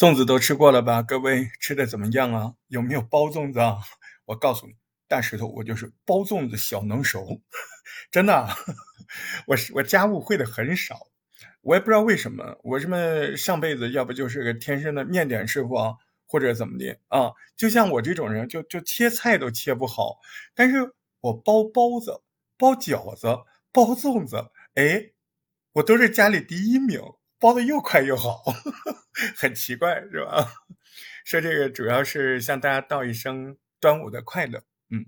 粽子都吃过了吧？各位吃的怎么样啊？有没有包粽子啊？我告诉你，大石头，我就是包粽子小能手，真的，我是我家务会的很少，我也不知道为什么，我什么上辈子要不就是个天生的面点师傅啊，或者怎么的啊？就像我这种人，就就切菜都切不好，但是我包包子、包饺子、包粽子，哎，我都是家里第一名。包的又快又好，很奇怪是吧？说这个主要是向大家道一声端午的快乐。嗯，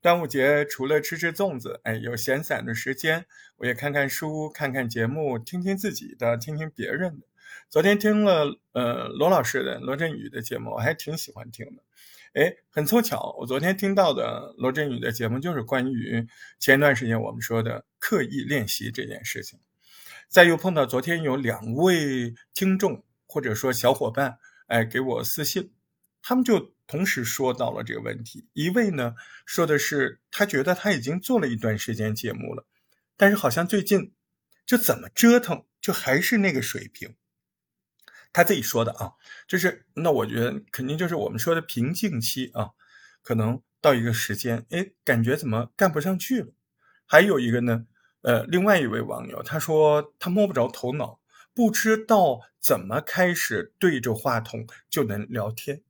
端午节除了吃吃粽子，哎，有闲散的时间，我也看看书，看看节目，听听自己的，听听别人的。昨天听了呃罗老师的罗振宇的节目，我还挺喜欢听的。哎，很凑巧，我昨天听到的罗振宇的节目就是关于前段时间我们说的刻意练习这件事情。再又碰到昨天有两位听众或者说小伙伴，哎，给我私信，他们就同时说到了这个问题。一位呢说的是他觉得他已经做了一段时间节目了，但是好像最近就怎么折腾就还是那个水平。他自己说的啊，就是那我觉得肯定就是我们说的瓶颈期啊，可能到一个时间，哎，感觉怎么干不上去了。还有一个呢。呃，另外一位网友他说他摸不着头脑，不知道怎么开始对着话筒就能聊天。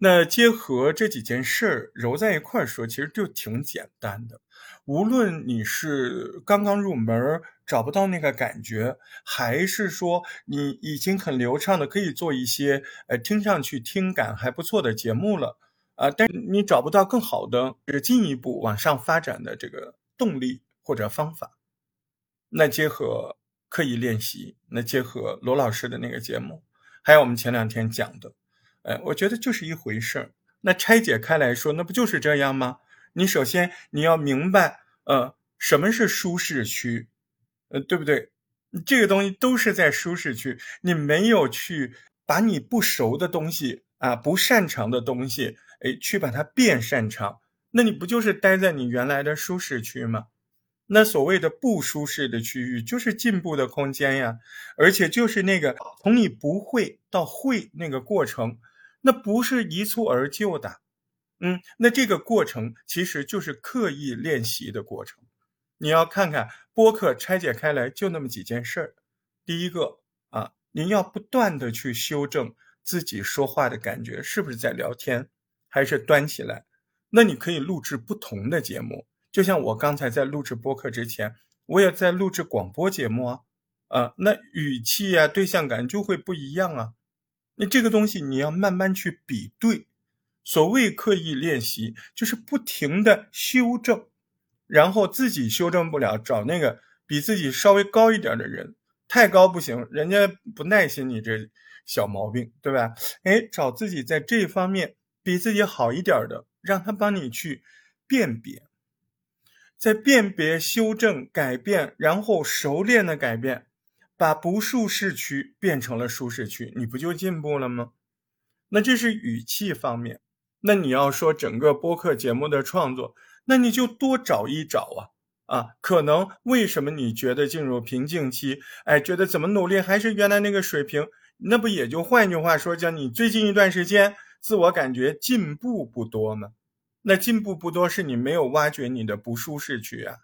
那结合这几件事儿揉在一块儿说，其实就挺简单的。无论你是刚刚入门找不到那个感觉，还是说你已经很流畅的可以做一些呃听上去听感还不错的节目了啊，但你找不到更好的进一步往上发展的这个动力。或者方法，那结合刻意练习，那结合罗老师的那个节目，还有我们前两天讲的，哎，我觉得就是一回事儿。那拆解开来说，那不就是这样吗？你首先你要明白，呃，什么是舒适区，呃，对不对？这个东西都是在舒适区，你没有去把你不熟的东西啊，不擅长的东西，哎，去把它变擅长，那你不就是待在你原来的舒适区吗？那所谓的不舒适的区域，就是进步的空间呀，而且就是那个从你不会到会那个过程，那不是一蹴而就的，嗯，那这个过程其实就是刻意练习的过程。你要看看播客拆解开来就那么几件事儿，第一个啊，您要不断的去修正自己说话的感觉是不是在聊天，还是端起来，那你可以录制不同的节目。就像我刚才在录制播客之前，我也在录制广播节目啊，啊，那语气啊、对象感就会不一样啊。那这个东西你要慢慢去比对。所谓刻意练习，就是不停的修正，然后自己修正不了，找那个比自己稍微高一点的人，太高不行，人家不耐心你这小毛病，对吧？哎，找自己在这方面比自己好一点的，让他帮你去辨别。在辨别、修正、改变，然后熟练的改变，把不舒适区变成了舒适区，你不就进步了吗？那这是语气方面。那你要说整个播客节目的创作，那你就多找一找啊啊！可能为什么你觉得进入瓶颈期？哎，觉得怎么努力还是原来那个水平？那不也就换句话说，叫你最近一段时间自我感觉进步不多吗？那进步不多，是你没有挖掘你的不舒适区啊，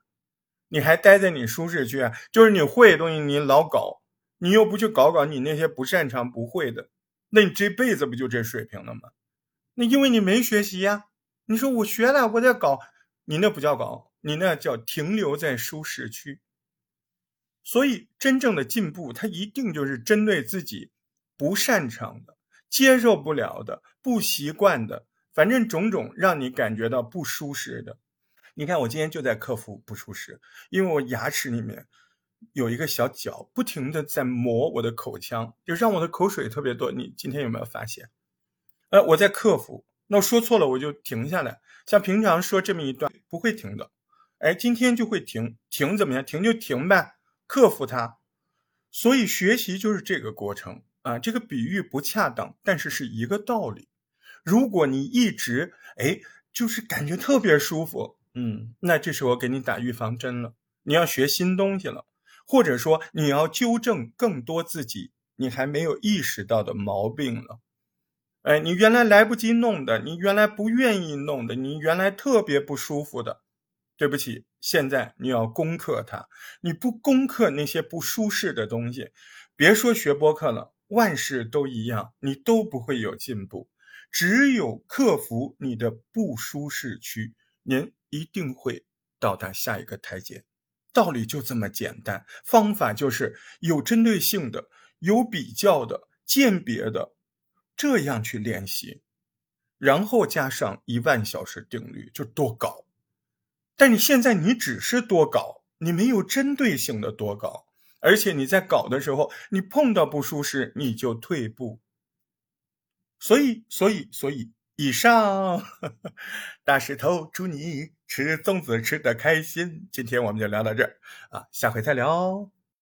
你还待在你舒适区啊，就是你会的东西你老搞，你又不去搞搞你那些不擅长不会的，那你这辈子不就这水平了吗？那因为你没学习呀，你说我学了，我在搞，你那不叫搞，你那叫停留在舒适区。所以真正的进步，它一定就是针对自己不擅长的、接受不了的、不习惯的。反正种种让你感觉到不舒适的，你看我今天就在克服不舒适，因为我牙齿里面有一个小角，不停的在磨我的口腔，就让我的口水特别多。你今天有没有发现？呃，我在克服，那我说错了我就停下来，像平常说这么一段不会停的，哎，今天就会停，停怎么样？停就停呗，克服它。所以学习就是这个过程啊，这个比喻不恰当，但是是一个道理。如果你一直哎，就是感觉特别舒服，嗯，那这是我给你打预防针了。你要学新东西了，或者说你要纠正更多自己你还没有意识到的毛病了。哎，你原来来不及弄的，你原来不愿意弄的，你原来特别不舒服的，对不起，现在你要攻克它。你不攻克那些不舒适的东西，别说学播客了，万事都一样，你都不会有进步。只有克服你的不舒适区，您一定会到达下一个台阶。道理就这么简单，方法就是有针对性的、有比较的、鉴别的，这样去练习，然后加上一万小时定律，就多搞。但你现在你只是多搞，你没有针对性的多搞，而且你在搞的时候，你碰到不舒适你就退步。所以，所以，所以，以上 大石头祝你吃粽子吃的开心。今天我们就聊到这儿啊，下回再聊。